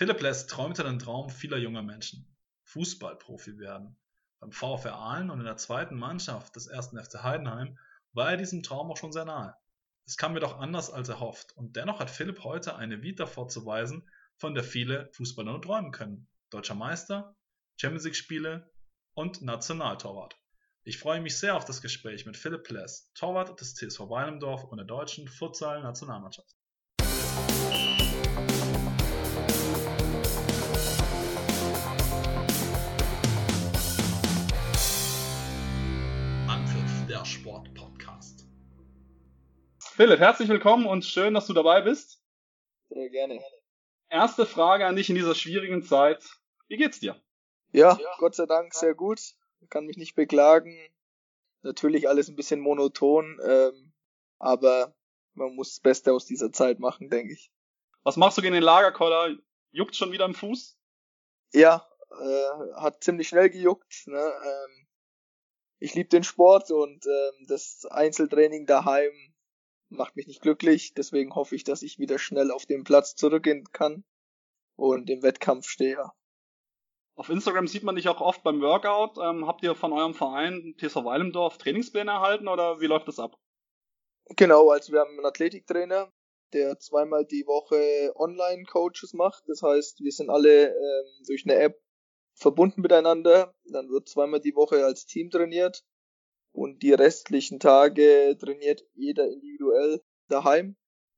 Philipp Less träumte den Traum vieler junger Menschen. Fußballprofi werden. Beim VfR Aalen und in der zweiten Mannschaft des ersten FC Heidenheim war er diesem Traum auch schon sehr nahe. Es kam jedoch anders als erhofft und dennoch hat Philipp heute eine Vita vorzuweisen, von der viele Fußballer nur träumen können. Deutscher Meister, Champions League Spiele und Nationaltorwart. Ich freue mich sehr auf das Gespräch mit Philipp Pless, Torwart des TSV Weilendorf und der deutschen Futsal-Nationalmannschaft. Anpfiff, der Sport-Podcast. Philipp, herzlich willkommen und schön, dass du dabei bist. Sehr gerne. Erste Frage an dich in dieser schwierigen Zeit. Wie geht's dir? Ja, ja. Gott sei Dank sehr gut kann mich nicht beklagen. Natürlich alles ein bisschen monoton, ähm, aber man muss das Beste aus dieser Zeit machen, denke ich. Was machst du gegen den Lagerkoller? Juckt schon wieder im Fuß? Ja, äh, hat ziemlich schnell gejuckt. Ne? Ähm, ich liebe den Sport und ähm, das Einzeltraining daheim macht mich nicht glücklich. Deswegen hoffe ich, dass ich wieder schnell auf den Platz zurückgehen kann und im Wettkampf stehe. Auf Instagram sieht man dich auch oft beim Workout. Ähm, habt ihr von eurem Verein TSV Weilendorf Trainingspläne erhalten oder wie läuft das ab? Genau, also wir haben einen Athletiktrainer, der zweimal die Woche Online-Coaches macht. Das heißt, wir sind alle ähm, durch eine App verbunden miteinander. Dann wird zweimal die Woche als Team trainiert und die restlichen Tage trainiert jeder individuell daheim.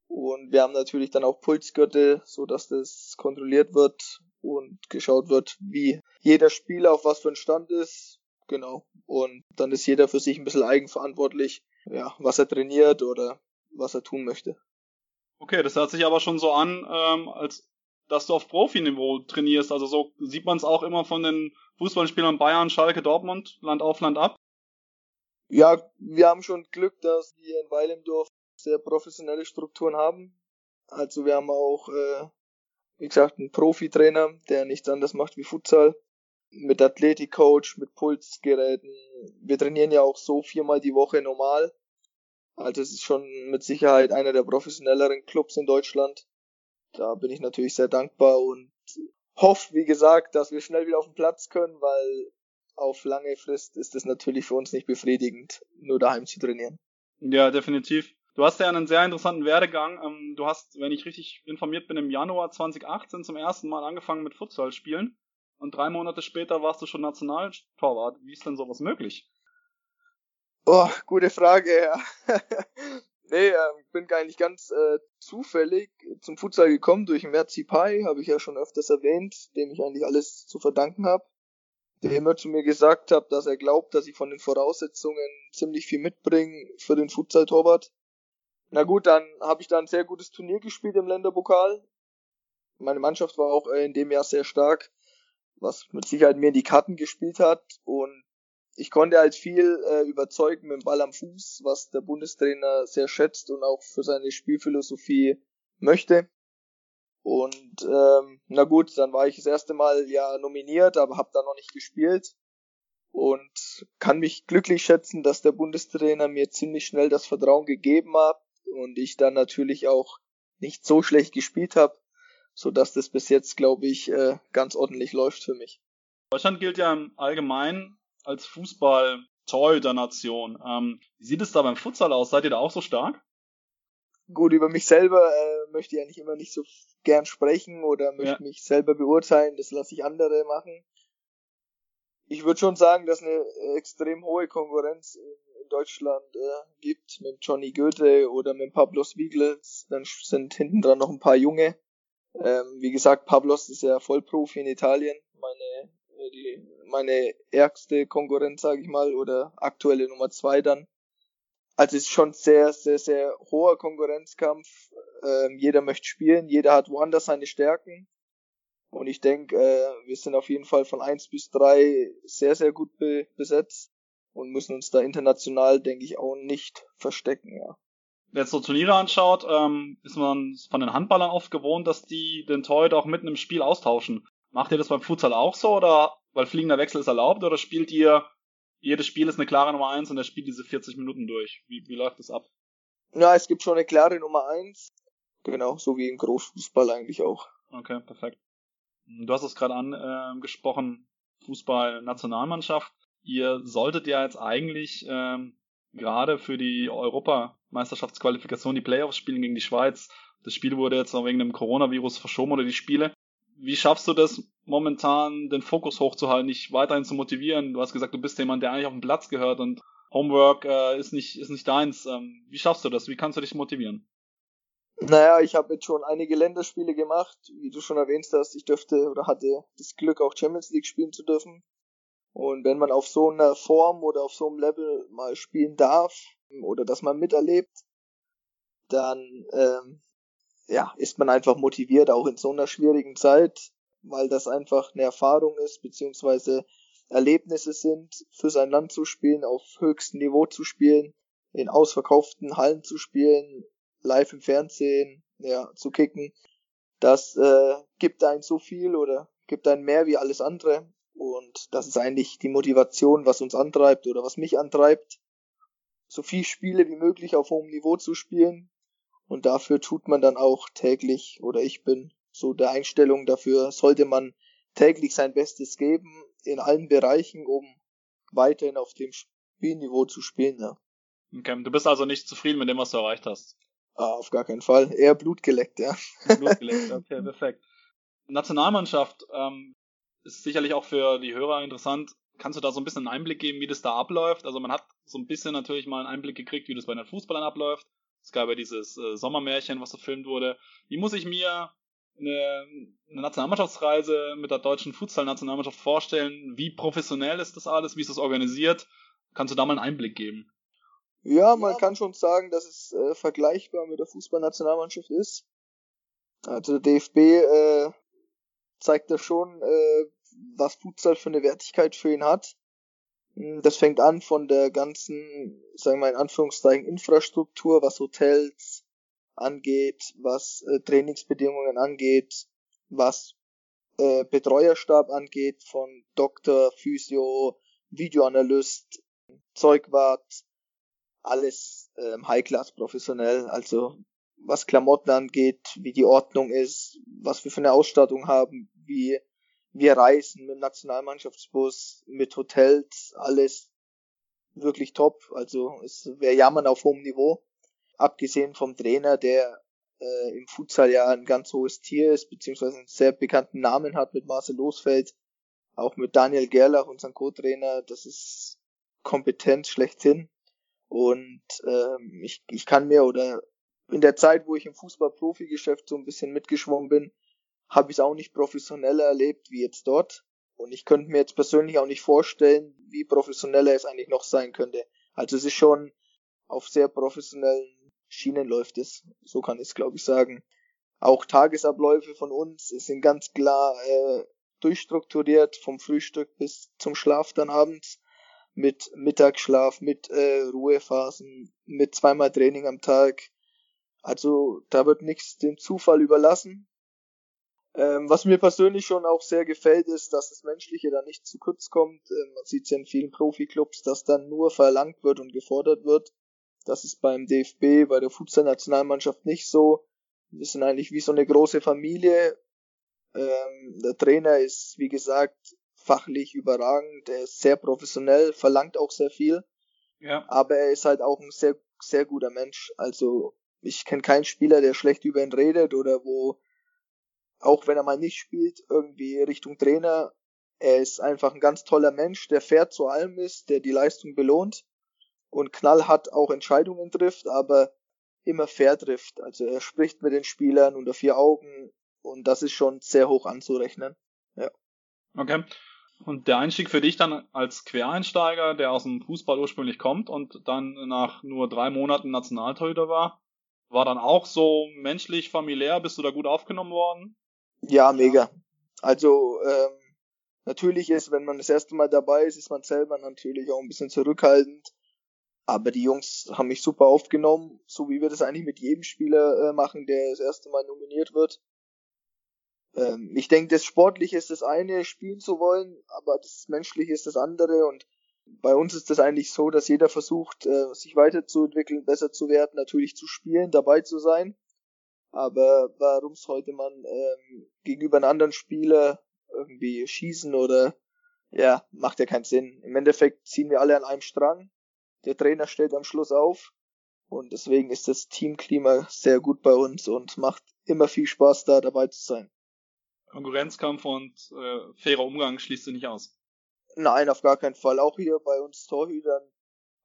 Und wir haben natürlich dann auch Pulsgürtel, so dass das kontrolliert wird und geschaut wird, wie jeder Spieler auf was für ein Stand ist. Genau. Und dann ist jeder für sich ein bisschen eigenverantwortlich, ja, was er trainiert oder was er tun möchte. Okay, das hört sich aber schon so an, ähm, als dass du auf Profiniveau trainierst. Also so sieht man es auch immer von den Fußballspielern Bayern, Schalke, Dortmund, Land auf, Land ab. Ja, wir haben schon Glück, dass wir in Weilendorf sehr professionelle Strukturen haben. Also wir haben auch äh, wie gesagt, ein Profitrainer, der nichts anderes macht wie Futsal, mit Athletikcoach, mit Pulsgeräten. Wir trainieren ja auch so viermal die Woche normal. Also es ist schon mit Sicherheit einer der professionelleren Clubs in Deutschland. Da bin ich natürlich sehr dankbar und hoffe, wie gesagt, dass wir schnell wieder auf den Platz können, weil auf lange Frist ist es natürlich für uns nicht befriedigend, nur daheim zu trainieren. Ja, definitiv. Du hast ja einen sehr interessanten Werdegang. Ähm, du hast, wenn ich richtig informiert bin, im Januar 2018 zum ersten Mal angefangen mit Futsal spielen. Und drei Monate später warst du schon Nationaltorwart. Wie ist denn sowas möglich? Oh, gute Frage, ja. nee, äh, bin eigentlich ganz äh, zufällig zum Futsal gekommen durch Merzi Pai, habe ich ja schon öfters erwähnt, dem ich eigentlich alles zu verdanken habe. Der immer zu mir gesagt hat, dass er glaubt, dass ich von den Voraussetzungen ziemlich viel mitbringe für den Futsal-Torwart. Na gut, dann habe ich da ein sehr gutes Turnier gespielt im Länderpokal. Meine Mannschaft war auch äh, in dem Jahr sehr stark, was mit Sicherheit mir in die Karten gespielt hat. Und ich konnte halt viel äh, überzeugen mit dem Ball am Fuß, was der Bundestrainer sehr schätzt und auch für seine Spielphilosophie möchte. Und ähm, na gut, dann war ich das erste Mal ja nominiert, aber habe da noch nicht gespielt und kann mich glücklich schätzen, dass der Bundestrainer mir ziemlich schnell das Vertrauen gegeben hat und ich dann natürlich auch nicht so schlecht gespielt habe, so dass das bis jetzt, glaube ich, äh, ganz ordentlich läuft für mich. Deutschland gilt ja im Allgemeinen als Fußball der Nation. Ähm, wie sieht es da beim Futsal aus? Seid ihr da auch so stark? Gut, über mich selber äh, möchte ich eigentlich immer nicht so gern sprechen oder möchte ja. mich selber beurteilen. Das lasse ich andere machen. Ich würde schon sagen, dass eine extrem hohe Konkurrenz Deutschland äh, gibt, mit Johnny Goethe oder mit Pablos Wiegels, dann sind hinten dran noch ein paar Junge. Ähm, wie gesagt, Pablos ist ja Vollprofi in Italien, meine die, meine ärgste Konkurrenz, sage ich mal, oder aktuelle Nummer zwei dann. Also es ist schon sehr, sehr, sehr hoher Konkurrenzkampf. Ähm, jeder möchte spielen, jeder hat woanders seine Stärken. Und ich denke, äh, wir sind auf jeden Fall von eins bis drei sehr, sehr gut be besetzt und müssen uns da international, denke ich, auch nicht verstecken, ja. Wenn jetzt so Turniere anschaut, ähm, ist man von den Handballern oft gewohnt, dass die den Torhüter auch mitten im Spiel austauschen. Macht ihr das beim Futsal auch so oder weil fliegender Wechsel ist erlaubt oder spielt ihr jedes Spiel ist eine klare Nummer eins und der spielt diese 40 Minuten durch? Wie, wie läuft das ab? Ja, es gibt schon eine klare Nummer eins. Genau, so wie im Großfußball eigentlich auch. Okay, perfekt. Du hast es gerade angesprochen, Fußball-Nationalmannschaft. Ihr solltet ja jetzt eigentlich ähm, gerade für die Europameisterschaftsqualifikation die Playoffs spielen gegen die Schweiz. Das Spiel wurde jetzt auch wegen dem Coronavirus verschoben oder die Spiele. Wie schaffst du das momentan, den Fokus hochzuhalten, dich weiterhin zu motivieren? Du hast gesagt, du bist jemand, der eigentlich auf den Platz gehört und Homework äh, ist nicht ist nicht deins. Ähm, wie schaffst du das? Wie kannst du dich motivieren? Naja, ich habe jetzt schon einige Länderspiele gemacht, wie du schon erwähnt hast. Ich dürfte oder hatte das Glück, auch Champions League spielen zu dürfen. Und wenn man auf so einer Form oder auf so einem Level mal spielen darf oder das man miterlebt, dann ähm, ja, ist man einfach motiviert, auch in so einer schwierigen Zeit, weil das einfach eine Erfahrung ist, beziehungsweise Erlebnisse sind, für sein Land zu spielen, auf höchstem Niveau zu spielen, in ausverkauften Hallen zu spielen, live im Fernsehen, ja, zu kicken. Das äh, gibt einen so viel oder gibt einen mehr wie alles andere. Und das ist eigentlich die Motivation, was uns antreibt oder was mich antreibt, so viel Spiele wie möglich auf hohem Niveau zu spielen. Und dafür tut man dann auch täglich, oder ich bin so der Einstellung dafür, sollte man täglich sein Bestes geben in allen Bereichen, um weiterhin auf dem Spielniveau zu spielen. Ja. Okay, du bist also nicht zufrieden mit dem, was du erreicht hast? Ah, auf gar keinen Fall. Eher blutgeleckt, ja. Blutgeleckt, okay, perfekt. Nationalmannschaft, ähm, ist sicherlich auch für die Hörer interessant. Kannst du da so ein bisschen einen Einblick geben, wie das da abläuft? Also man hat so ein bisschen natürlich mal einen Einblick gekriegt, wie das bei den Fußballern abläuft. Es gab ja dieses äh, Sommermärchen, was verfilmt wurde. Wie muss ich mir eine, eine Nationalmannschaftsreise mit der deutschen Futsal-Nationalmannschaft vorstellen? Wie professionell ist das alles? Wie ist das organisiert? Kannst du da mal einen Einblick geben? Ja, man kann schon sagen, dass es äh, vergleichbar mit der Fußballnationalmannschaft ist. Also der DFB äh, zeigt da schon, äh, was Futsal für eine Wertigkeit für ihn hat. Hm, das fängt an von der ganzen, sagen wir mal in Anführungszeichen, Infrastruktur, was Hotels angeht, was äh, Trainingsbedingungen angeht, was äh, Betreuerstab angeht, von Doktor, Physio, Videoanalyst, Zeugwart, alles ähm, High-Class professionell. Also was Klamotten angeht, wie die Ordnung ist, was wir für eine Ausstattung haben, wie wir reisen mit Nationalmannschaftsbus, mit Hotels, alles wirklich top. Also es wäre Jammern auf hohem Niveau. Abgesehen vom Trainer, der äh, im Futsal ja ein ganz hohes Tier ist, beziehungsweise einen sehr bekannten Namen hat mit Marcel Losfeld, auch mit Daniel Gerlach, unserem Co-Trainer, das ist Kompetenz schlechthin. Und ähm, ich, ich kann mir oder in der Zeit, wo ich im Fußball-Profi-Geschäft so ein bisschen mitgeschwommen bin, habe ich es auch nicht professioneller erlebt wie jetzt dort. Und ich könnte mir jetzt persönlich auch nicht vorstellen, wie professioneller es eigentlich noch sein könnte. Also es ist schon auf sehr professionellen Schienen läuft es. So kann ich es, glaube ich, sagen. Auch Tagesabläufe von uns sind ganz klar äh, durchstrukturiert, vom Frühstück bis zum Schlaf dann abends, mit Mittagsschlaf, mit äh, Ruhephasen, mit zweimal Training am Tag, also da wird nichts dem Zufall überlassen. Ähm, was mir persönlich schon auch sehr gefällt, ist, dass das Menschliche da nicht zu kurz kommt. Ähm, man sieht es ja in vielen Profiklubs, dass dann nur verlangt wird und gefordert wird. Das ist beim DFB, bei der Futsal-Nationalmannschaft nicht so. Wir sind eigentlich wie so eine große Familie. Ähm, der Trainer ist, wie gesagt, fachlich überragend. Er ist sehr professionell, verlangt auch sehr viel. Ja. Aber er ist halt auch ein sehr, sehr guter Mensch. Also ich kenne keinen Spieler, der schlecht über ihn redet oder wo, auch wenn er mal nicht spielt, irgendwie Richtung Trainer. Er ist einfach ein ganz toller Mensch, der fair zu allem ist, der die Leistung belohnt und knallhart auch Entscheidungen trifft, aber immer fair trifft. Also er spricht mit den Spielern unter vier Augen und das ist schon sehr hoch anzurechnen. Ja. Okay. Und der Einstieg für dich dann als Quereinsteiger, der aus dem Fußball ursprünglich kommt und dann nach nur drei Monaten Nationaltorhüter war, war dann auch so menschlich, familiär, bist du da gut aufgenommen worden? Ja, mega. Also ähm, natürlich ist, wenn man das erste Mal dabei ist, ist man selber natürlich auch ein bisschen zurückhaltend. Aber die Jungs haben mich super aufgenommen, so wie wir das eigentlich mit jedem Spieler äh, machen, der das erste Mal nominiert wird. Ähm, ich denke, das Sportliche ist das eine, spielen zu wollen, aber das Menschliche ist das andere und bei uns ist das eigentlich so, dass jeder versucht, äh, sich weiterzuentwickeln, besser zu werden, natürlich zu spielen, dabei zu sein. Aber warum sollte man ähm, gegenüber einem anderen Spieler irgendwie schießen oder ja, macht ja keinen Sinn. Im Endeffekt ziehen wir alle an einem Strang. Der Trainer stellt am Schluss auf und deswegen ist das Teamklima sehr gut bei uns und macht immer viel Spaß da dabei zu sein. Konkurrenzkampf und äh, fairer Umgang schließt du nicht aus. Nein, auf gar keinen Fall. Auch hier bei uns Torhütern.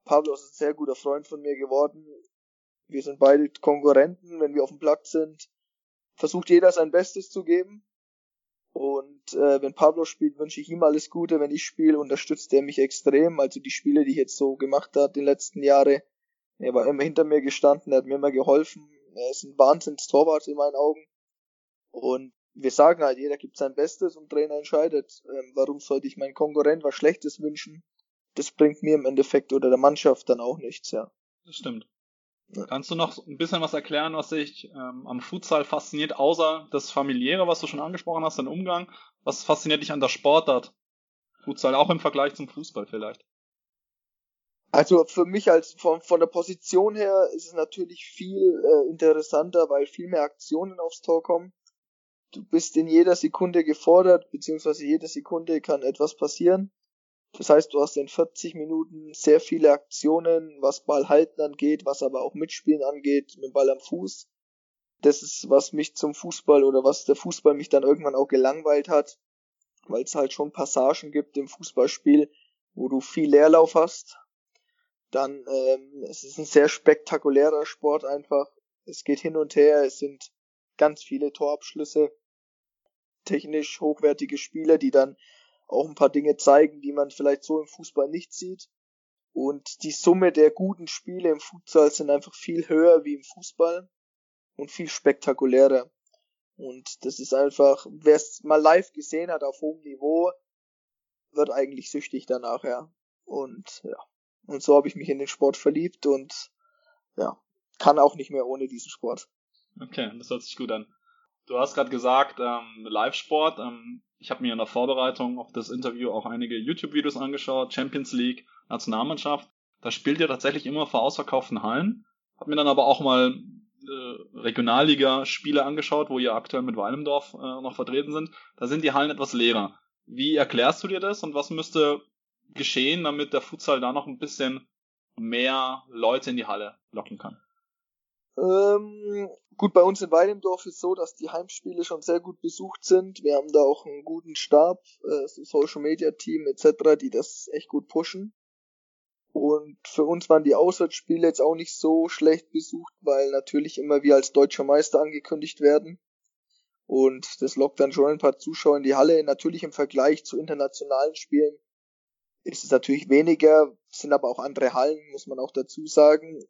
Pablo ist ein sehr guter Freund von mir geworden. Wir sind beide Konkurrenten, wenn wir auf dem Platz sind. Versucht jeder sein Bestes zu geben. Und äh, wenn Pablo spielt, wünsche ich ihm alles Gute. Wenn ich spiele, unterstützt er mich extrem. Also die Spiele, die ich jetzt so gemacht habe, die letzten Jahre, er war immer hinter mir gestanden, er hat mir immer geholfen. Er ist ein Wahnsinns-Torwart in meinen Augen. Und wir sagen halt, jeder gibt sein Bestes und Trainer entscheidet. Ähm, warum sollte ich meinen Konkurrent was Schlechtes wünschen? Das bringt mir im Endeffekt oder der Mannschaft dann auch nichts, ja. Das stimmt. Kannst du noch ein bisschen was erklären, was dich ähm, am Futsal fasziniert, außer das familiäre, was du schon angesprochen hast, dein Umgang? Was fasziniert dich an der Sportart? Futsal auch im Vergleich zum Fußball vielleicht? Also für mich als von, von der Position her ist es natürlich viel äh, interessanter, weil viel mehr Aktionen aufs Tor kommen du bist in jeder Sekunde gefordert, beziehungsweise jede Sekunde kann etwas passieren. Das heißt, du hast in 40 Minuten sehr viele Aktionen, was Ball halten angeht, was aber auch Mitspielen angeht, mit dem Ball am Fuß. Das ist, was mich zum Fußball oder was der Fußball mich dann irgendwann auch gelangweilt hat, weil es halt schon Passagen gibt im Fußballspiel, wo du viel Leerlauf hast. Dann, ähm, es ist ein sehr spektakulärer Sport einfach. Es geht hin und her, es sind ganz viele Torabschlüsse, technisch hochwertige Spiele, die dann auch ein paar Dinge zeigen, die man vielleicht so im Fußball nicht sieht. Und die Summe der guten Spiele im Futsal sind einfach viel höher wie im Fußball und viel spektakulärer. Und das ist einfach, wer es mal live gesehen hat auf hohem Niveau, wird eigentlich süchtig danach, ja. Und ja. Und so habe ich mich in den Sport verliebt und ja, kann auch nicht mehr ohne diesen Sport. Okay, das hört sich gut an. Du hast gerade gesagt, ähm, Live-Sport. Ähm, ich habe mir in der Vorbereitung auf das Interview auch einige YouTube-Videos angeschaut, Champions League, Nationalmannschaft. Da spielt ihr tatsächlich immer vor ausverkauften Hallen. Hab mir dann aber auch mal äh, Regionalliga-Spiele angeschaut, wo ihr aktuell mit Weilendorf äh, noch vertreten sind. Da sind die Hallen etwas leerer. Wie erklärst du dir das und was müsste geschehen, damit der Futsal da noch ein bisschen mehr Leute in die Halle locken kann? Ähm, gut, bei uns in Weidendorf ist so, dass die Heimspiele schon sehr gut besucht sind. Wir haben da auch einen guten Stab, äh, Social Media Team etc., die das echt gut pushen. Und für uns waren die Auswärtsspiele jetzt auch nicht so schlecht besucht, weil natürlich immer wir als deutscher Meister angekündigt werden. Und das lockt dann schon ein paar Zuschauer in die Halle. Natürlich im Vergleich zu internationalen Spielen ist es natürlich weniger, sind aber auch andere Hallen, muss man auch dazu sagen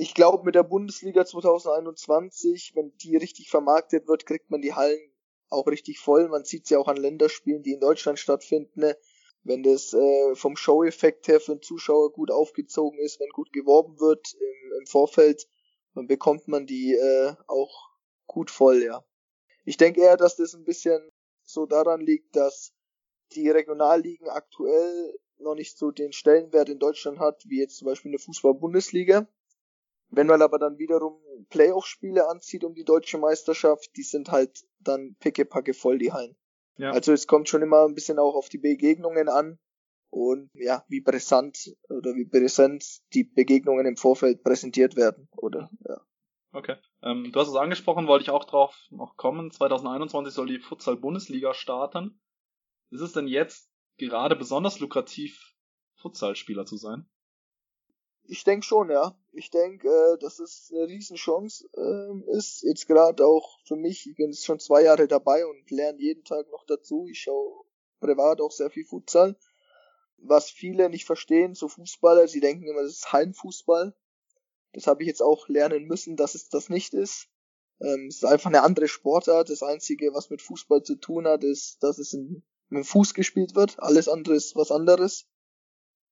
ich glaube, mit der Bundesliga 2021, wenn die richtig vermarktet wird, kriegt man die Hallen auch richtig voll. Man sieht sie ja auch an Länderspielen, die in Deutschland stattfinden. Ne? Wenn das äh, vom Show-Effekt her für den Zuschauer gut aufgezogen ist, wenn gut geworben wird im, im Vorfeld, dann bekommt man die äh, auch gut voll, ja. Ich denke eher, dass das ein bisschen so daran liegt, dass die Regionalligen aktuell noch nicht so den Stellenwert in Deutschland hat, wie jetzt zum Beispiel eine Fußball-Bundesliga. Wenn man aber dann wiederum Playoff-Spiele anzieht um die deutsche Meisterschaft, die sind halt dann pickepacke voll die Hallen. Ja. Also es kommt schon immer ein bisschen auch auf die Begegnungen an und ja, wie brisant oder wie präsent die Begegnungen im Vorfeld präsentiert werden, oder? Ja. Okay. Ähm, du hast es angesprochen, wollte ich auch drauf noch kommen. 2021 soll die Futsal-Bundesliga starten. Ist es denn jetzt gerade besonders lukrativ, Futsalspieler zu sein? Ich denke schon, ja. Ich denke, äh, dass es eine Riesenchance äh, ist. Jetzt gerade auch für mich, ich bin jetzt schon zwei Jahre dabei und lerne jeden Tag noch dazu. Ich schaue privat auch sehr viel Futsal. Was viele nicht verstehen, so Fußballer, sie denken immer, das ist Heimfußball. Das habe ich jetzt auch lernen müssen, dass es das nicht ist. Ähm, es ist einfach eine andere Sportart. Das Einzige, was mit Fußball zu tun hat, ist, dass es mit dem Fuß gespielt wird. Alles andere ist was anderes.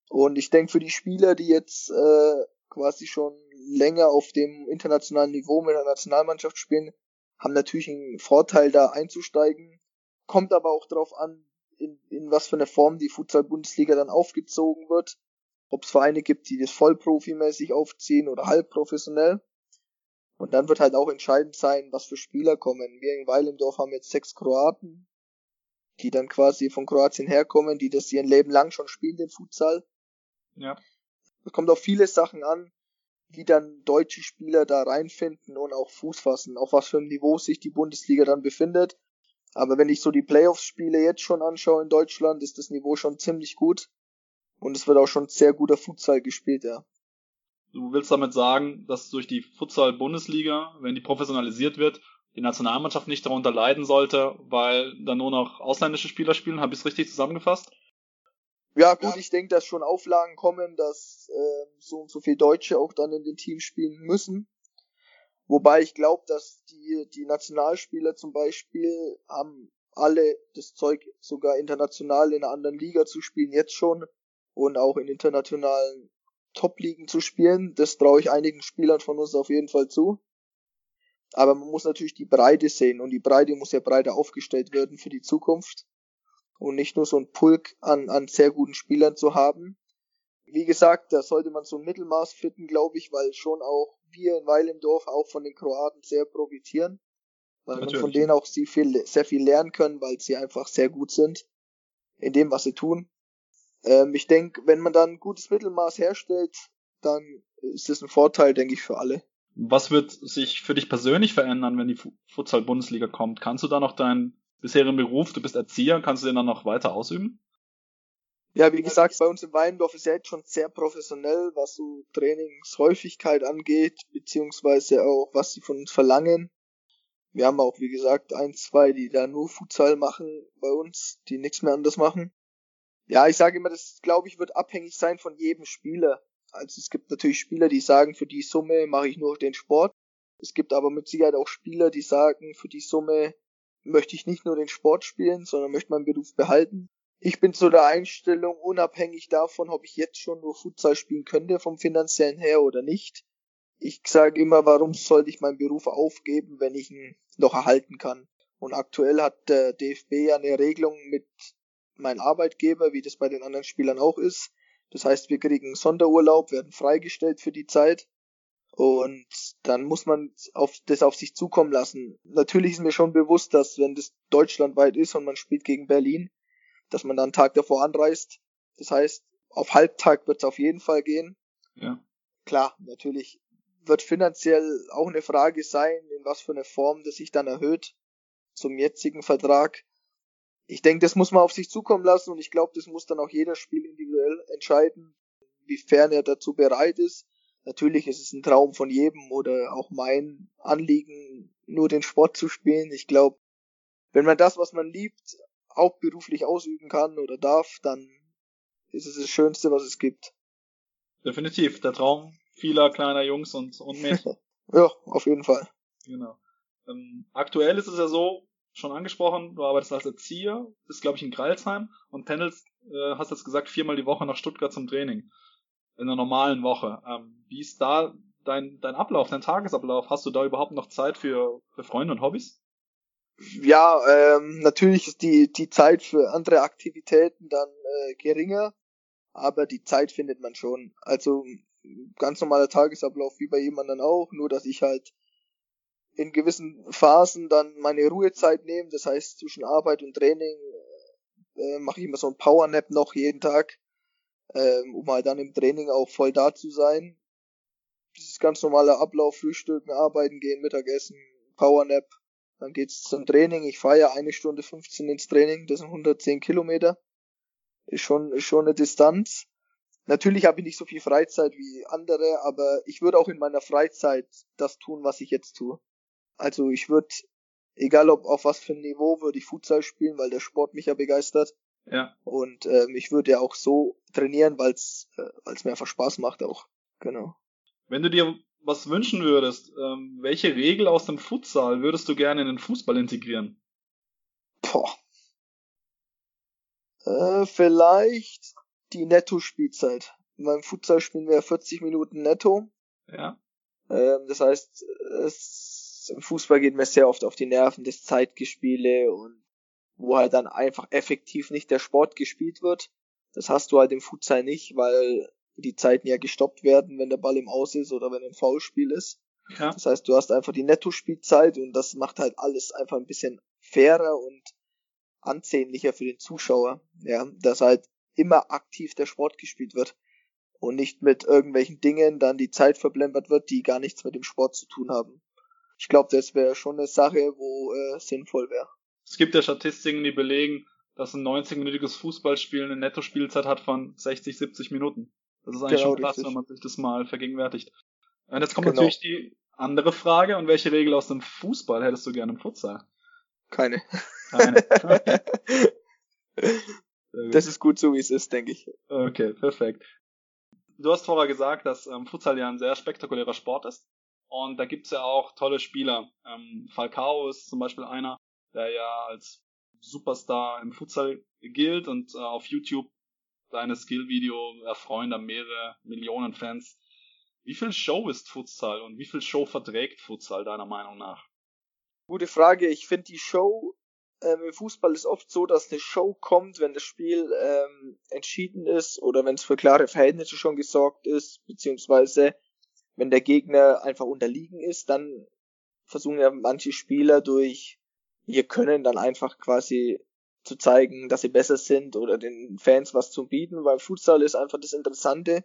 Und ich denke, für die Spieler, die jetzt äh, quasi schon länger auf dem internationalen Niveau mit der Nationalmannschaft spielen, haben natürlich einen Vorteil, da einzusteigen. Kommt aber auch darauf an, in, in was für eine Form die Futsal-Bundesliga dann aufgezogen wird. Ob es Vereine gibt, die das vollprofimäßig aufziehen oder halbprofessionell. Und dann wird halt auch entscheidend sein, was für Spieler kommen. Wir in Weilendorf haben jetzt sechs Kroaten, die dann quasi von Kroatien herkommen, die das ihren Leben lang schon spielen, den Futsal. Ja. Es kommt auf viele Sachen an, wie dann deutsche Spieler da reinfinden und auch Fuß fassen, auf was für einem Niveau sich die Bundesliga dann befindet. Aber wenn ich so die Playoffs-Spiele jetzt schon anschaue in Deutschland, ist das Niveau schon ziemlich gut. Und es wird auch schon sehr guter Futsal gespielt, ja. Du willst damit sagen, dass durch die Futsal-Bundesliga, wenn die professionalisiert wird, die Nationalmannschaft nicht darunter leiden sollte, weil dann nur noch ausländische Spieler spielen? Habe ich es richtig zusammengefasst? Ja, gut, ich denke, dass schon Auflagen kommen, dass äh, so und so viel Deutsche auch dann in den Teams spielen müssen. Wobei ich glaube, dass die, die Nationalspieler zum Beispiel haben alle das Zeug, sogar international in einer anderen Liga zu spielen, jetzt schon und auch in internationalen Top-Ligen zu spielen. Das traue ich einigen Spielern von uns auf jeden Fall zu. Aber man muss natürlich die Breite sehen und die Breite muss ja breiter aufgestellt werden für die Zukunft und nicht nur so ein Pulk an, an sehr guten Spielern zu haben. Wie gesagt, da sollte man so ein Mittelmaß finden, glaube ich, weil schon auch wir in Weilendorf auch von den Kroaten sehr profitieren, weil Natürlich. man von denen auch sehr viel, sehr viel lernen können, weil sie einfach sehr gut sind in dem, was sie tun. Ähm, ich denke, wenn man dann ein gutes Mittelmaß herstellt, dann ist das ein Vorteil, denke ich, für alle. Was wird sich für dich persönlich verändern, wenn die Futsal-Bundesliga kommt? Kannst du da noch deinen bisherigen Beruf, du bist Erzieher, kannst du den dann noch weiter ausüben? Ja, wie gesagt, bei uns in Weindorf ist ja jetzt schon sehr professionell, was so Trainingshäufigkeit angeht, beziehungsweise auch, was sie von uns verlangen. Wir haben auch, wie gesagt, ein, zwei, die da nur Futsal machen bei uns, die nichts mehr anders machen. Ja, ich sage immer, das glaube ich wird abhängig sein von jedem Spieler. Also es gibt natürlich Spieler, die sagen, für die Summe mache ich nur den Sport. Es gibt aber mit Sicherheit auch Spieler, die sagen, für die Summe möchte ich nicht nur den Sport spielen, sondern möchte meinen Beruf behalten. Ich bin zu der Einstellung, unabhängig davon, ob ich jetzt schon nur Futsal spielen könnte, vom finanziellen her oder nicht. Ich sage immer, warum sollte ich meinen Beruf aufgeben, wenn ich ihn noch erhalten kann? Und aktuell hat der DFB ja eine Regelung mit meinem Arbeitgeber, wie das bei den anderen Spielern auch ist. Das heißt, wir kriegen Sonderurlaub, werden freigestellt für die Zeit. Und dann muss man auf, das auf sich zukommen lassen. Natürlich ist mir schon bewusst, dass wenn das deutschlandweit ist und man spielt gegen Berlin, dass man dann einen Tag davor anreist. Das heißt, auf Halbtag wird es auf jeden Fall gehen. Ja. Klar, natürlich wird finanziell auch eine Frage sein, in was für eine Form das sich dann erhöht zum jetzigen Vertrag. Ich denke, das muss man auf sich zukommen lassen und ich glaube, das muss dann auch jeder Spiel individuell entscheiden, wiefern er dazu bereit ist Natürlich ist es ein Traum von jedem oder auch mein Anliegen, nur den Sport zu spielen. Ich glaube, wenn man das, was man liebt, auch beruflich ausüben kann oder darf, dann ist es das Schönste, was es gibt. Definitiv, der Traum vieler kleiner Jungs und, und Mädchen. ja, auf jeden Fall. Genau. Ähm, aktuell ist es ja so, schon angesprochen, du arbeitest als Erzieher, bist glaube ich in Greilsheim und pendelst, äh, hast jetzt gesagt, viermal die Woche nach Stuttgart zum Training in einer normalen Woche. Ähm, wie ist da dein, dein Ablauf, dein Tagesablauf? Hast du da überhaupt noch Zeit für, für Freunde und Hobbys? Ja, ähm, natürlich ist die, die Zeit für andere Aktivitäten dann äh, geringer, aber die Zeit findet man schon. Also ganz normaler Tagesablauf wie bei jemandem auch, nur dass ich halt in gewissen Phasen dann meine Ruhezeit nehme. Das heißt, zwischen Arbeit und Training äh, mache ich immer so ein Powernap noch jeden Tag ähm, um halt dann im Training auch voll da zu sein. Dieses ganz normale Ablauf, Frühstücken, Arbeiten gehen, Mittagessen, Powernap, dann geht's zum Training. Ich fahre ja eine Stunde 15 ins Training, das sind 110 Kilometer. Ist schon, ist schon eine Distanz. Natürlich habe ich nicht so viel Freizeit wie andere, aber ich würde auch in meiner Freizeit das tun, was ich jetzt tue. Also ich würde, egal ob auf was für ein Niveau, würde ich Futsal spielen, weil der Sport mich ja begeistert. Ja. Und ähm, ich würde ja auch so trainieren, weil es äh, mir einfach Spaß macht auch. Genau. Wenn du dir was wünschen würdest, ähm, welche Regel aus dem Futsal würdest du gerne in den Fußball integrieren? Boah. Äh, vielleicht die Netto-Spielzeit. Beim Futsal spielen wir 40 Minuten netto. Ja. Ähm, das heißt, es, im Fußball geht mir sehr oft auf die Nerven, das Zeitgespiele und wo halt dann einfach effektiv nicht der Sport gespielt wird. Das hast du halt im Futsal nicht, weil die Zeiten ja gestoppt werden, wenn der Ball im Aus ist oder wenn ein Foulspiel ist. Ja. Das heißt, du hast einfach die Nettospielzeit und das macht halt alles einfach ein bisschen fairer und ansehnlicher für den Zuschauer. Ja, dass halt immer aktiv der Sport gespielt wird und nicht mit irgendwelchen Dingen dann die Zeit verblempert wird, die gar nichts mit dem Sport zu tun haben. Ich glaube, das wäre schon eine Sache, wo äh, sinnvoll wäre. Es gibt ja Statistiken, die belegen, dass ein 90-minütiges Fußballspiel eine Nettospielzeit hat von 60, 70 Minuten. Das ist eigentlich genau, schon krass, wenn man sich das mal vergegenwärtigt. Und jetzt kommt genau. natürlich die andere Frage, und welche Regel aus dem Fußball hättest du gerne im Futsal? Keine. Keine. das ist gut so, wie es ist, denke ich. Okay, perfekt. Du hast vorher gesagt, dass ähm, Futsal ja ein sehr spektakulärer Sport ist. Und da gibt's ja auch tolle Spieler. Ähm, Falcao ist zum Beispiel einer, der ja als Superstar im Futsal gilt und äh, auf YouTube seine Skill-Video erfreuen da mehrere Millionen Fans. Wie viel Show ist Futsal und wie viel Show verträgt Futsal deiner Meinung nach? Gute Frage. Ich finde die Show ähm, im Fußball ist oft so, dass eine Show kommt, wenn das Spiel ähm, entschieden ist oder wenn es für klare Verhältnisse schon gesorgt ist, beziehungsweise wenn der Gegner einfach unterliegen ist, dann versuchen ja manche Spieler durch ihr Können dann einfach quasi zu zeigen, dass sie besser sind oder den Fans was zu bieten, weil Futsal ist einfach das Interessante,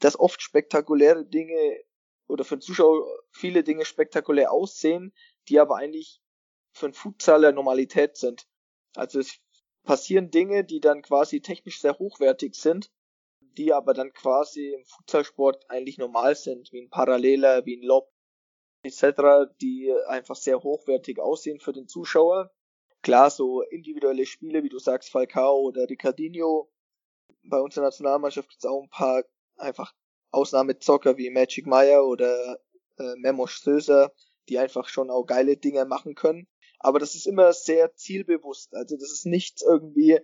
dass oft spektakuläre Dinge oder für den Zuschauer viele Dinge spektakulär aussehen, die aber eigentlich für einen Futsaler Normalität sind. Also es passieren Dinge, die dann quasi technisch sehr hochwertig sind, die aber dann quasi im Futsalsport eigentlich normal sind, wie ein Paralleler, wie ein Lob etc., die einfach sehr hochwertig aussehen für den Zuschauer. Klar, so individuelle Spiele, wie du sagst, Falcao oder Ricardinho. Bei unserer Nationalmannschaft gibt es auch ein paar einfach Ausnahmezocker wie Magic Meyer oder äh, Memo Söser, die einfach schon auch geile Dinge machen können. Aber das ist immer sehr zielbewusst. Also das ist nichts irgendwie,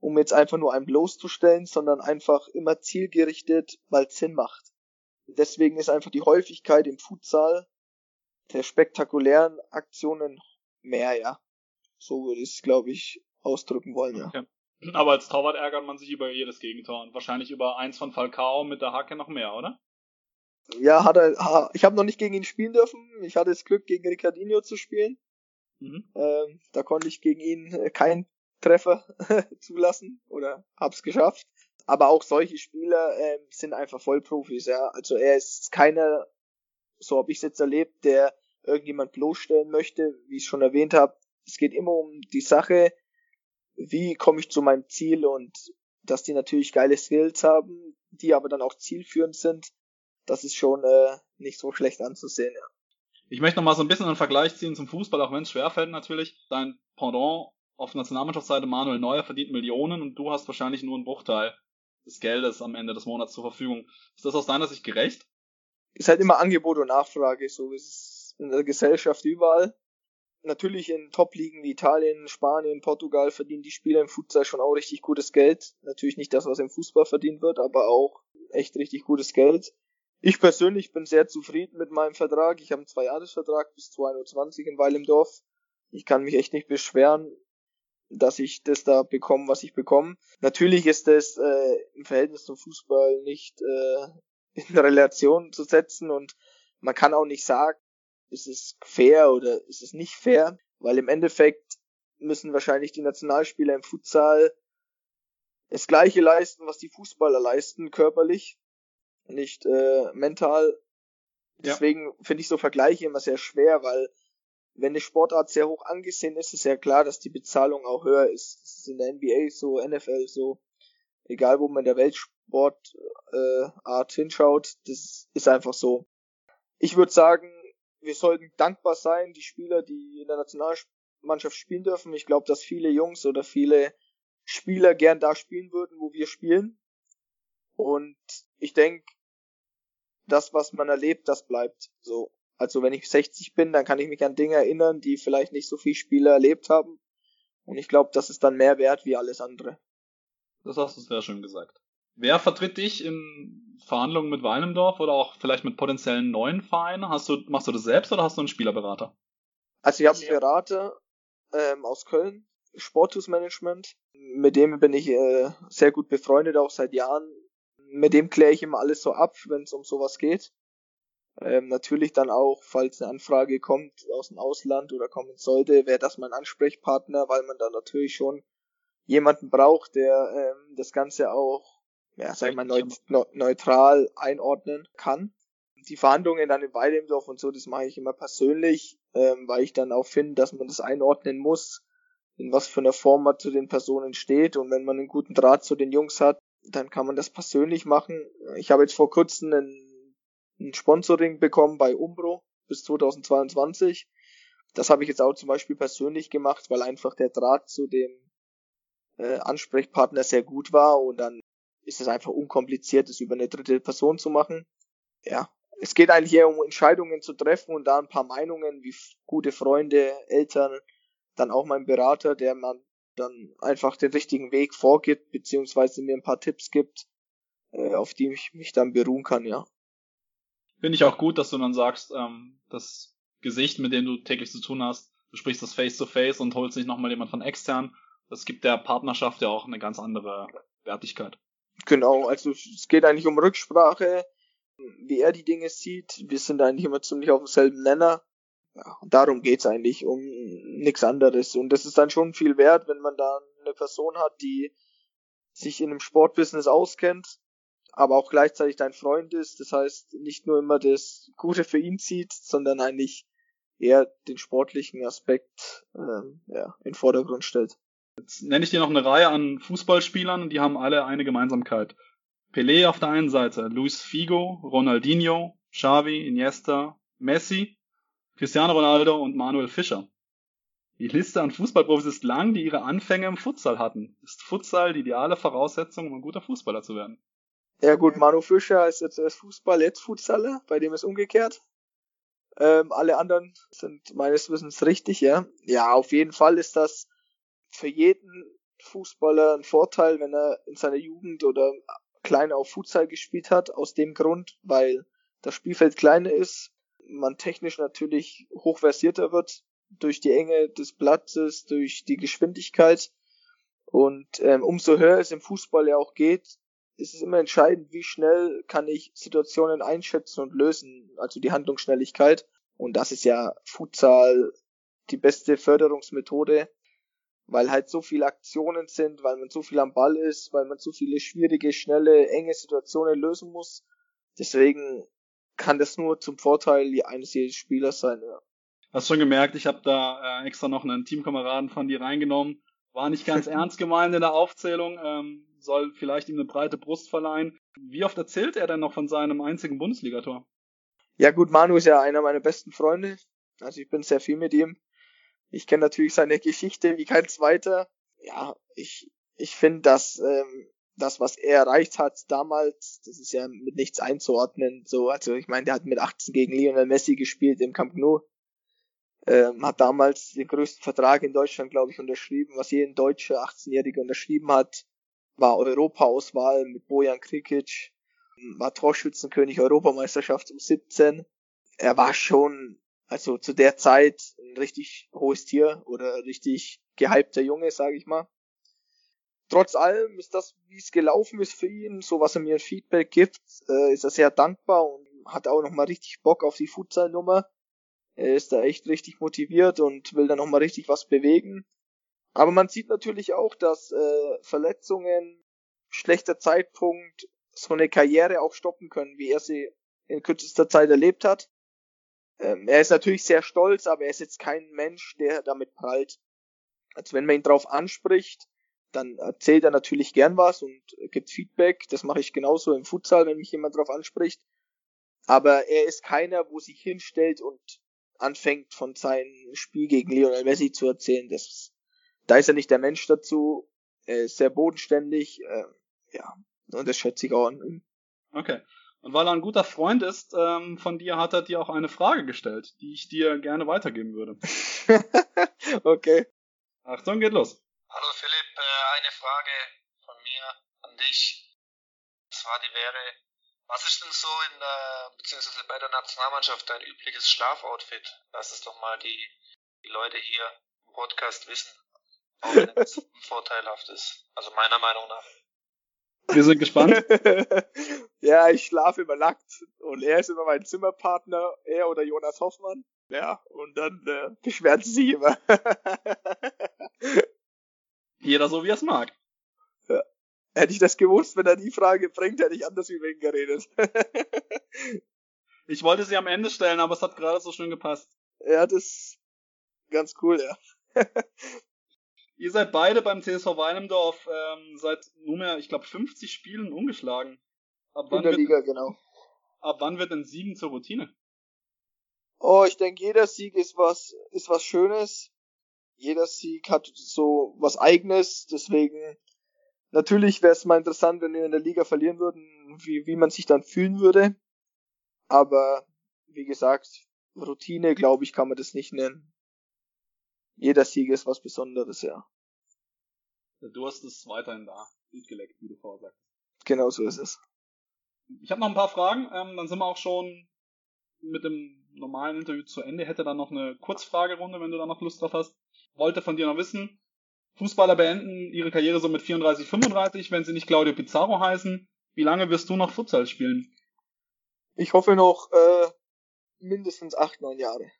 um jetzt einfach nur einen bloßzustellen, sondern einfach immer zielgerichtet, weil Sinn macht. Deswegen ist einfach die Häufigkeit im Futsal der spektakulären Aktionen mehr, ja. So würde ich es, glaube ich, ausdrücken wollen, ja. Okay. Aber als Torwart ärgert man sich über jedes Gegentor und wahrscheinlich über eins von Falcao mit der Hacke noch mehr, oder? Ja, hat er, ich habe noch nicht gegen ihn spielen dürfen. Ich hatte das Glück, gegen Ricardinho zu spielen. Mhm. Ähm, da konnte ich gegen ihn äh, keinen Treffer zulassen oder hab's geschafft. Aber auch solche Spieler ähm, sind einfach Vollprofis, ja. Also er ist keiner, so habe ich es jetzt erlebt, der irgendjemand bloßstellen möchte, wie ich schon erwähnt habe. Es geht immer um die Sache, wie komme ich zu meinem Ziel und dass die natürlich geile Skills haben, die aber dann auch zielführend sind, das ist schon äh, nicht so schlecht anzusehen, ja. Ich möchte noch mal so ein bisschen einen Vergleich ziehen zum Fußball, auch wenn es schwerfällt natürlich. Dein Pendant auf Nationalmannschaftsseite Manuel Neuer verdient Millionen und du hast wahrscheinlich nur einen Bruchteil des Geldes am Ende des Monats zur Verfügung. Ist das aus deiner Sicht gerecht? Ist halt immer Angebot und Nachfrage, so ist es in der Gesellschaft überall. Natürlich in Top-Ligen wie Italien, Spanien, Portugal verdienen die Spieler im Futsal schon auch richtig gutes Geld. Natürlich nicht das, was im Fußball verdient wird, aber auch echt richtig gutes Geld. Ich persönlich bin sehr zufrieden mit meinem Vertrag. Ich habe einen Zweijahresvertrag bis 2021 in Weil im Dorf. Ich kann mich echt nicht beschweren, dass ich das da bekomme, was ich bekomme. Natürlich ist das äh, im Verhältnis zum Fußball nicht äh, in Relation zu setzen und man kann auch nicht sagen, ist es fair oder ist es nicht fair, weil im Endeffekt müssen wahrscheinlich die Nationalspieler im Futsal das gleiche leisten, was die Fußballer leisten, körperlich nicht äh, mental. Deswegen ja. finde ich so Vergleiche immer sehr schwer, weil wenn eine Sportart sehr hoch angesehen ist, ist ja klar, dass die Bezahlung auch höher ist. Das ist in der NBA so, NFL so, egal wo man in der Weltsportart äh, hinschaut, das ist einfach so. Ich würde sagen, wir sollten dankbar sein, die Spieler, die in der Nationalmannschaft spielen dürfen. Ich glaube, dass viele Jungs oder viele Spieler gern da spielen würden, wo wir spielen. Und ich denke, das, was man erlebt, das bleibt so. Also wenn ich 60 bin, dann kann ich mich an Dinge erinnern, die vielleicht nicht so viele Spieler erlebt haben. Und ich glaube, das ist dann mehr wert wie alles andere. Das hast du sehr schön gesagt. Wer vertritt dich in Verhandlungen mit Weinendorf oder auch vielleicht mit potenziellen neuen Vereinen? Hast du, machst du das selbst oder hast du einen Spielerberater? Also ich habe einen Berater ähm, aus Köln, Sportus Management. Mit dem bin ich äh, sehr gut befreundet, auch seit Jahren mit dem kläre ich immer alles so ab, wenn es um sowas geht. Ähm, natürlich dann auch, falls eine Anfrage kommt aus dem Ausland oder kommen sollte, wäre das mein Ansprechpartner, weil man dann natürlich schon jemanden braucht, der ähm, das Ganze auch, ja, sag ich mal, neut neutral einordnen kann. Die Verhandlungen dann in Weidemdorf und so, das mache ich immer persönlich, ähm, weil ich dann auch finde, dass man das einordnen muss, in was für einer Form man zu den Personen steht. Und wenn man einen guten Draht zu den Jungs hat, dann kann man das persönlich machen. Ich habe jetzt vor kurzem ein, ein Sponsoring bekommen bei Umbro bis 2022. Das habe ich jetzt auch zum Beispiel persönlich gemacht, weil einfach der Draht zu dem äh, Ansprechpartner sehr gut war und dann ist es einfach unkompliziert, das über eine dritte Person zu machen. Ja, es geht eigentlich eher um Entscheidungen zu treffen und da ein paar Meinungen wie gute Freunde, Eltern, dann auch mein Berater, der man dann einfach den richtigen Weg vorgibt, beziehungsweise mir ein paar Tipps gibt, äh, auf die ich mich dann beruhen kann, ja. Finde ich auch gut, dass du dann sagst, ähm, das Gesicht, mit dem du täglich zu tun hast, du sprichst das Face to Face und holst nicht nochmal jemand von extern. Das gibt der Partnerschaft ja auch eine ganz andere Wertigkeit. Genau, also es geht eigentlich um Rücksprache, wie er die Dinge sieht. Wir sind eigentlich immer ziemlich auf demselben Nenner ja, darum geht's eigentlich, um nichts anderes. Und das ist dann schon viel wert, wenn man da eine Person hat, die sich in einem Sportbusiness auskennt, aber auch gleichzeitig dein Freund ist. Das heißt, nicht nur immer das Gute für ihn zieht, sondern eigentlich eher den sportlichen Aspekt ähm, ja, in den Vordergrund stellt. Jetzt nenne ich dir noch eine Reihe an Fußballspielern und die haben alle eine Gemeinsamkeit. Pelé auf der einen Seite, Luis Figo, Ronaldinho, Xavi, Iniesta, Messi Cristiano Ronaldo und Manuel Fischer. Die Liste an Fußballprofis ist lang, die ihre Anfänge im Futsal hatten. Ist Futsal die ideale Voraussetzung, um ein guter Fußballer zu werden? Ja gut, Manu Fischer ist jetzt erst Fußball, jetzt Futsaler, bei dem ist umgekehrt. Ähm, alle anderen sind meines Wissens richtig, ja. Ja, auf jeden Fall ist das für jeden Fußballer ein Vorteil, wenn er in seiner Jugend oder klein auf Futsal gespielt hat, aus dem Grund, weil das Spielfeld kleiner ist, man technisch natürlich hochversierter wird durch die Enge des Platzes, durch die Geschwindigkeit. Und ähm, umso höher es im Fußball ja auch geht, ist es immer entscheidend, wie schnell kann ich Situationen einschätzen und lösen, also die Handlungsschnelligkeit. Und das ist ja Futsal die beste Förderungsmethode, weil halt so viele Aktionen sind, weil man so viel am Ball ist, weil man so viele schwierige, schnelle, enge Situationen lösen muss. Deswegen kann das nur zum Vorteil eines jeden Spielers sein. Ja. Hast schon gemerkt, ich habe da äh, extra noch einen Teamkameraden von dir reingenommen. War nicht ganz ernst gemeint in der Aufzählung, ähm, soll vielleicht ihm eine breite Brust verleihen. Wie oft erzählt er denn noch von seinem einzigen Bundesligator? Ja gut, Manu ist ja einer meiner besten Freunde. Also ich bin sehr viel mit ihm. Ich kenne natürlich seine Geschichte wie kein zweiter. Ja, ich, ich finde, dass ähm, das, was er erreicht hat damals, das ist ja mit nichts einzuordnen. So, also ich meine, der hat mit 18 gegen Lionel Messi gespielt im Camp Nou. Ähm, hat damals den größten Vertrag in Deutschland, glaube ich, unterschrieben, was jeden deutsche 18-Jährige unterschrieben hat. War Europa-Auswahl mit Bojan Krikic, war Torschützenkönig Europameisterschaft um 17. Er war schon, also zu der Zeit ein richtig hohes Tier oder richtig gehypter Junge, sage ich mal trotz allem ist das, wie es gelaufen ist für ihn, so was er mir Feedback gibt, äh, ist er sehr dankbar und hat auch nochmal richtig Bock auf die Futsal-Nummer. Er ist da echt richtig motiviert und will da nochmal richtig was bewegen. Aber man sieht natürlich auch, dass äh, Verletzungen, schlechter Zeitpunkt, so eine Karriere auch stoppen können, wie er sie in kürzester Zeit erlebt hat. Ähm, er ist natürlich sehr stolz, aber er ist jetzt kein Mensch, der damit prallt. Also wenn man ihn drauf anspricht, dann erzählt er natürlich gern was und gibt Feedback. Das mache ich genauso im Futsal, wenn mich jemand darauf anspricht. Aber er ist keiner, wo sich hinstellt und anfängt von seinem Spiel gegen Lionel Messi zu erzählen. Das, da ist er nicht der Mensch dazu. Er ist sehr bodenständig. Äh, ja, und das schätze ich auch an ihm. Okay. Und weil er ein guter Freund ist ähm, von dir, hat er dir auch eine Frage gestellt, die ich dir gerne weitergeben würde. okay. Achtung, geht los. Hallo Philipp, äh, eine Frage von mir an dich. Und zwar die wäre, was ist denn so in der, beziehungsweise bei der Nationalmannschaft dein übliches Schlafoutfit? Lass es doch mal die, die Leute hier im Podcast wissen. Auch wenn es vorteilhaft ist. Also meiner Meinung nach. Wir sind gespannt. Ja, ich schlafe immer nackt und er ist immer mein Zimmerpartner, er oder Jonas Hoffmann. Ja, und dann äh, beschwert sie sich immer. Jeder so, wie er es mag. Ja. Hätte ich das gewusst, wenn er die Frage bringt, hätte ich anders über ihn geredet. ich wollte sie am Ende stellen, aber es hat gerade so schön gepasst. Ja, das ist ganz cool, ja. Ihr seid beide beim TSV Weinendorf ähm, seit nunmehr, ich glaube, 50 Spielen ungeschlagen. Ab wann In der wird, Liga, genau. Ab wann wird denn Siegen zur Routine? Oh, ich denke, jeder Sieg ist was, ist was Schönes. Jeder Sieg hat so was Eigenes. Deswegen, natürlich wäre es mal interessant, wenn wir in der Liga verlieren würden, wie, wie man sich dann fühlen würde. Aber, wie gesagt, Routine, glaube ich, kann man das nicht nennen. Jeder Sieg ist was Besonderes, ja. Der Durst ist weiterhin da. Gut geleckt, wie du vorher sagst. Genau so ist es. Ich habe noch ein paar Fragen, ähm, dann sind wir auch schon mit dem normalen Interview zu Ende. Hätte dann noch eine Kurzfragerunde, wenn du da noch Lust drauf hast. Wollte von dir noch wissen, Fußballer beenden ihre Karriere so mit 34, 35, wenn sie nicht Claudio Pizarro heißen. Wie lange wirst du noch Futsal spielen? Ich hoffe noch äh, mindestens acht, neun Jahre.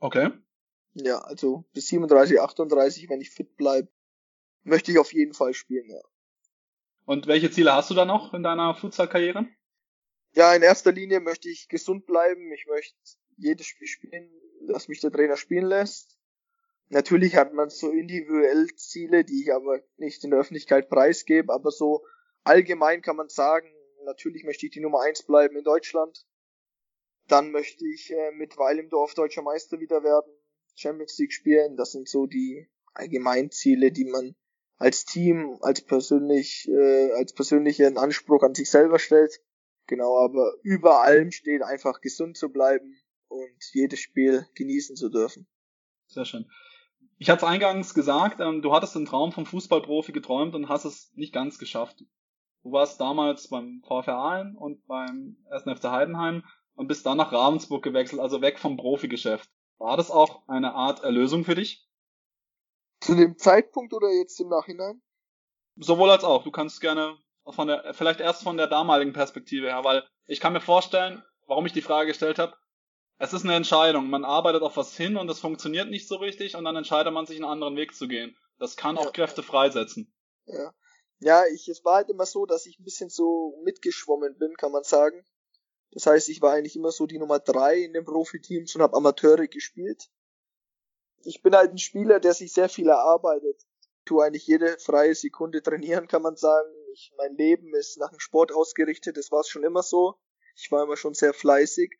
Okay. Ja, also bis 37, 38, wenn ich fit bleib, möchte ich auf jeden Fall spielen, ja. Und welche Ziele hast du da noch in deiner Futsal-Karriere? Ja, in erster Linie möchte ich gesund bleiben. Ich möchte jedes Spiel spielen, das mich der Trainer spielen lässt. Natürlich hat man so individuell Ziele, die ich aber nicht in der Öffentlichkeit preisgebe, aber so allgemein kann man sagen, natürlich möchte ich die Nummer eins bleiben in Deutschland. Dann möchte ich äh, mit Weil im Dorf deutscher Meister wieder werden, Champions League spielen. Das sind so die Allgemeinziele, die man als Team, als persönlich, äh, als persönlichen Anspruch an sich selber stellt. Genau, aber über allem steht einfach gesund zu bleiben und jedes Spiel genießen zu dürfen. Sehr schön. Ich hatte es eingangs gesagt, ähm, du hattest den Traum vom Fußballprofi geträumt und hast es nicht ganz geschafft. Du warst damals beim VfR Aalen und beim 1. FC Heidenheim und bist dann nach Ravensburg gewechselt, also weg vom Profigeschäft. War das auch eine Art Erlösung für dich? Zu dem Zeitpunkt oder jetzt im Nachhinein? Sowohl als auch. Du kannst gerne von der, vielleicht erst von der damaligen Perspektive her, weil ich kann mir vorstellen, warum ich die Frage gestellt habe. Es ist eine Entscheidung. Man arbeitet auf was hin und es funktioniert nicht so richtig und dann entscheidet man sich einen anderen Weg zu gehen. Das kann ja. auch Kräfte freisetzen. Ja. Ja, ich, es war halt immer so, dass ich ein bisschen so mitgeschwommen bin, kann man sagen. Das heißt, ich war eigentlich immer so die Nummer drei in den Profiteams und habe Amateure gespielt ich bin halt ein Spieler, der sich sehr viel erarbeitet. Ich tue eigentlich jede freie Sekunde trainieren, kann man sagen. Ich, mein Leben ist nach dem Sport ausgerichtet, das war es schon immer so. Ich war immer schon sehr fleißig.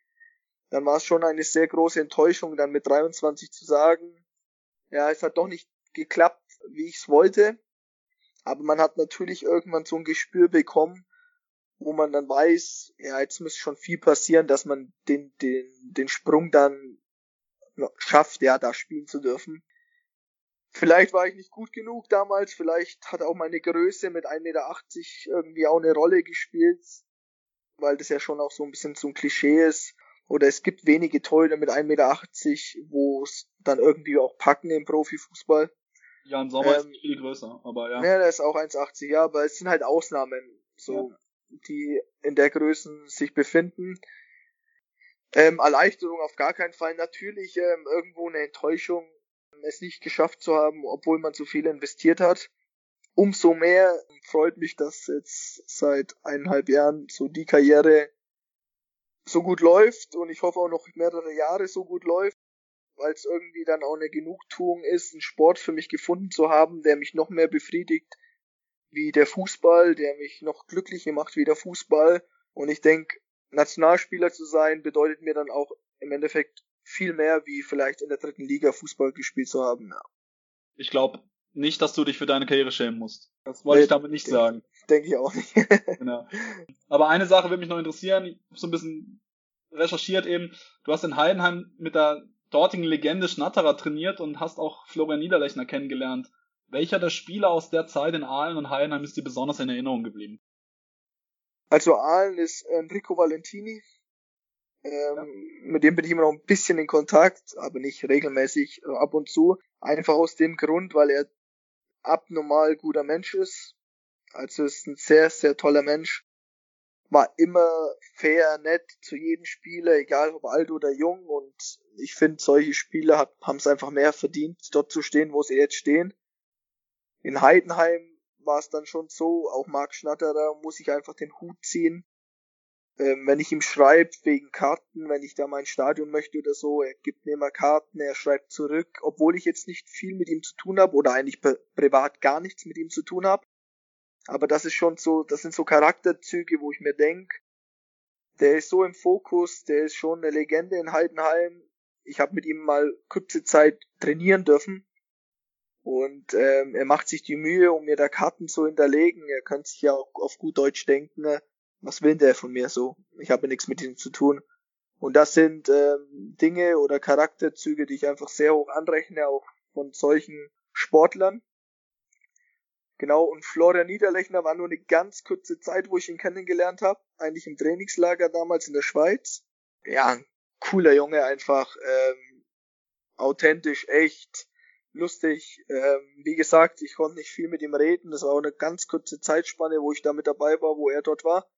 Dann war es schon eine sehr große Enttäuschung, dann mit 23 zu sagen, ja, es hat doch nicht geklappt, wie ich es wollte. Aber man hat natürlich irgendwann so ein Gespür bekommen, wo man dann weiß, ja, jetzt muss schon viel passieren, dass man den, den, den Sprung dann schafft, ja, da spielen zu dürfen. Vielleicht war ich nicht gut genug damals, vielleicht hat auch meine Größe mit 1,80 Meter irgendwie auch eine Rolle gespielt, weil das ja schon auch so ein bisschen so ein Klischee ist. Oder es gibt wenige Torhüter mit 1,80 Meter, wo es dann irgendwie auch packen im Profifußball. Jan Sommer ähm, ist viel größer, aber ja. Ja, der ist auch 1,80, ja, aber es sind halt Ausnahmen, so, ja. Die in der Größen sich befinden. Ähm, Erleichterung auf gar keinen Fall. Natürlich ähm, irgendwo eine Enttäuschung, es nicht geschafft zu haben, obwohl man so viel investiert hat. Umso mehr freut mich, dass jetzt seit eineinhalb Jahren so die Karriere so gut läuft und ich hoffe auch noch mehrere Jahre so gut läuft, weil es irgendwie dann auch eine Genugtuung ist, einen Sport für mich gefunden zu haben, der mich noch mehr befriedigt wie der Fußball, der mich noch glücklicher macht wie der Fußball. Und ich denke, Nationalspieler zu sein, bedeutet mir dann auch im Endeffekt viel mehr, wie vielleicht in der dritten Liga Fußball gespielt zu haben. Ja. Ich glaube nicht, dass du dich für deine Karriere schämen musst. Das wollte nee, ich damit nicht denk, sagen. Denke ich auch nicht. genau. Aber eine Sache würde mich noch interessieren. Ich habe so ein bisschen recherchiert eben. Du hast in Heidenheim mit der dortigen Legende Schnatterer trainiert und hast auch Florian Niederlechner kennengelernt. Welcher der Spieler aus der Zeit in Aalen und Heidenheim ist dir besonders in Erinnerung geblieben? Also Aalen ist Enrico Valentini. Ähm, ja. Mit dem bin ich immer noch ein bisschen in Kontakt, aber nicht regelmäßig, äh, ab und zu. Einfach aus dem Grund, weil er abnormal guter Mensch ist. Also ist ein sehr, sehr toller Mensch. war immer fair, nett zu jedem Spieler, egal ob alt oder jung. Und ich finde, solche Spieler haben es einfach mehr verdient, dort zu stehen, wo sie jetzt stehen. In Heidenheim war es dann schon so, auch Marc Schnatterer muss ich einfach den Hut ziehen. Ähm, wenn ich ihm schreibe wegen Karten, wenn ich da mein Stadion möchte oder so, er gibt mir immer Karten, er schreibt zurück, obwohl ich jetzt nicht viel mit ihm zu tun habe oder eigentlich privat gar nichts mit ihm zu tun habe. Aber das ist schon so, das sind so Charakterzüge, wo ich mir denke, der ist so im Fokus, der ist schon eine Legende in Heidenheim. Ich habe mit ihm mal kurze Zeit trainieren dürfen. Und ähm, er macht sich die Mühe, um mir da Karten zu hinterlegen. Er kann sich ja auch auf gut Deutsch denken, äh, was will der von mir so? Ich habe nichts mit ihm zu tun. Und das sind ähm, Dinge oder Charakterzüge, die ich einfach sehr hoch anrechne, auch von solchen Sportlern. Genau, und Florian Niederlechner war nur eine ganz kurze Zeit, wo ich ihn kennengelernt habe. Eigentlich im Trainingslager damals in der Schweiz. Ja, ein cooler Junge einfach. Ähm, authentisch, echt, lustig. Ähm, wie gesagt, ich konnte nicht viel mit ihm reden. Das war auch eine ganz kurze Zeitspanne, wo ich da mit dabei war, wo er dort war.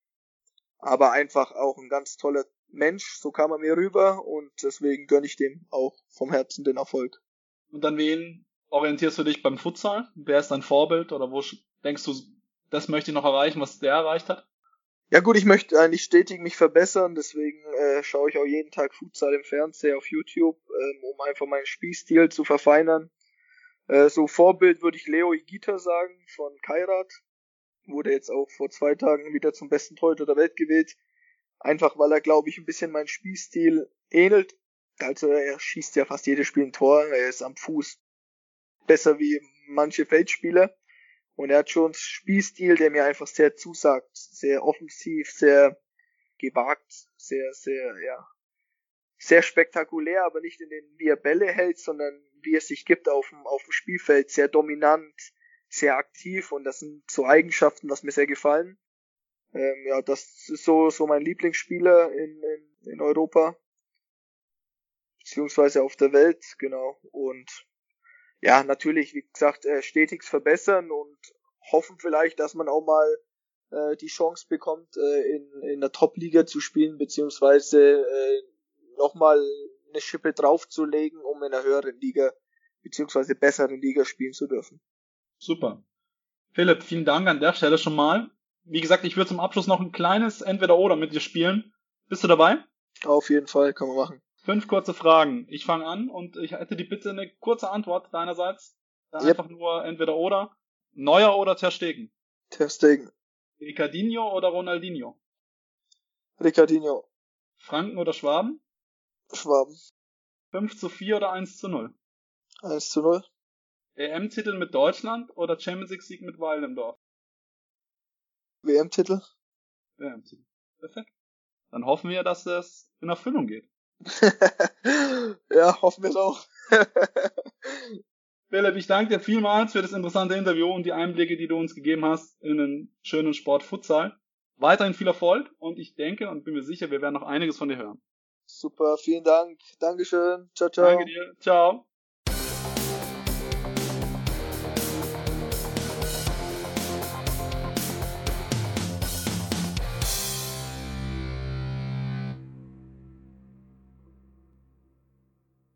Aber einfach auch ein ganz toller Mensch, so kam er mir rüber und deswegen gönne ich dem auch vom Herzen den Erfolg. Und an wen orientierst du dich beim Futsal? Wer ist dein Vorbild oder wo denkst du, das möchte ich noch erreichen, was der erreicht hat? Ja gut, ich möchte eigentlich stetig mich verbessern, deswegen äh, schaue ich auch jeden Tag Futsal im Fernsehen auf YouTube, ähm, um einfach meinen Spielstil zu verfeinern. Äh, so Vorbild würde ich Leo Igita sagen von Kairat. Wurde jetzt auch vor zwei Tagen wieder zum besten Torhüter der Welt gewählt. Einfach weil er, glaube ich, ein bisschen meinen Spielstil ähnelt. Also er schießt ja fast jedes Spiel ein Tor, er ist am Fuß besser wie manche Feldspieler. Und er hat schon einen Spielstil, der mir einfach sehr zusagt. Sehr offensiv, sehr gewagt, sehr, sehr, ja, sehr spektakulär, aber nicht in den, wie er Bälle hält, sondern wie es sich gibt auf dem, auf dem Spielfeld. Sehr dominant, sehr aktiv und das sind so Eigenschaften, was mir sehr gefallen. Ähm, ja, das ist so, so mein Lieblingsspieler in, in, in Europa. Beziehungsweise auf der Welt, genau. Und ja, natürlich, wie gesagt, äh, stetig verbessern und hoffen vielleicht, dass man auch mal äh, die Chance bekommt, äh, in, in der Top-Liga zu spielen, beziehungsweise äh, nochmal eine Schippe draufzulegen, um in einer höheren Liga, beziehungsweise besseren Liga spielen zu dürfen. Super. Philipp, vielen Dank an der Stelle schon mal. Wie gesagt, ich würde zum Abschluss noch ein kleines Entweder-Oder mit dir spielen. Bist du dabei? Auf jeden Fall, kann man machen. Fünf kurze Fragen. Ich fange an und ich hätte die Bitte eine kurze Antwort deinerseits. Dann yep. einfach nur entweder oder. Neuer oder Terstegen? Terstegen. Ricardinho oder Ronaldinho? Ricardinho. Franken oder Schwaben? Schwaben. 5 zu 4 oder 1 zu 0? 1 zu 0. EM-Titel mit Deutschland oder Champions League Sieg mit Weil im Dorf? WM-Titel. WM-Titel. Perfekt. Dann hoffen wir, dass es in Erfüllung geht. ja, hoffen wir es auch. Philipp, ich danke dir vielmals für das interessante Interview und die Einblicke, die du uns gegeben hast in den schönen Sport Futsal. Weiterhin viel Erfolg und ich denke und bin mir sicher, wir werden noch einiges von dir hören. Super, vielen Dank. Dankeschön. Ciao, ciao. Danke dir. Ciao.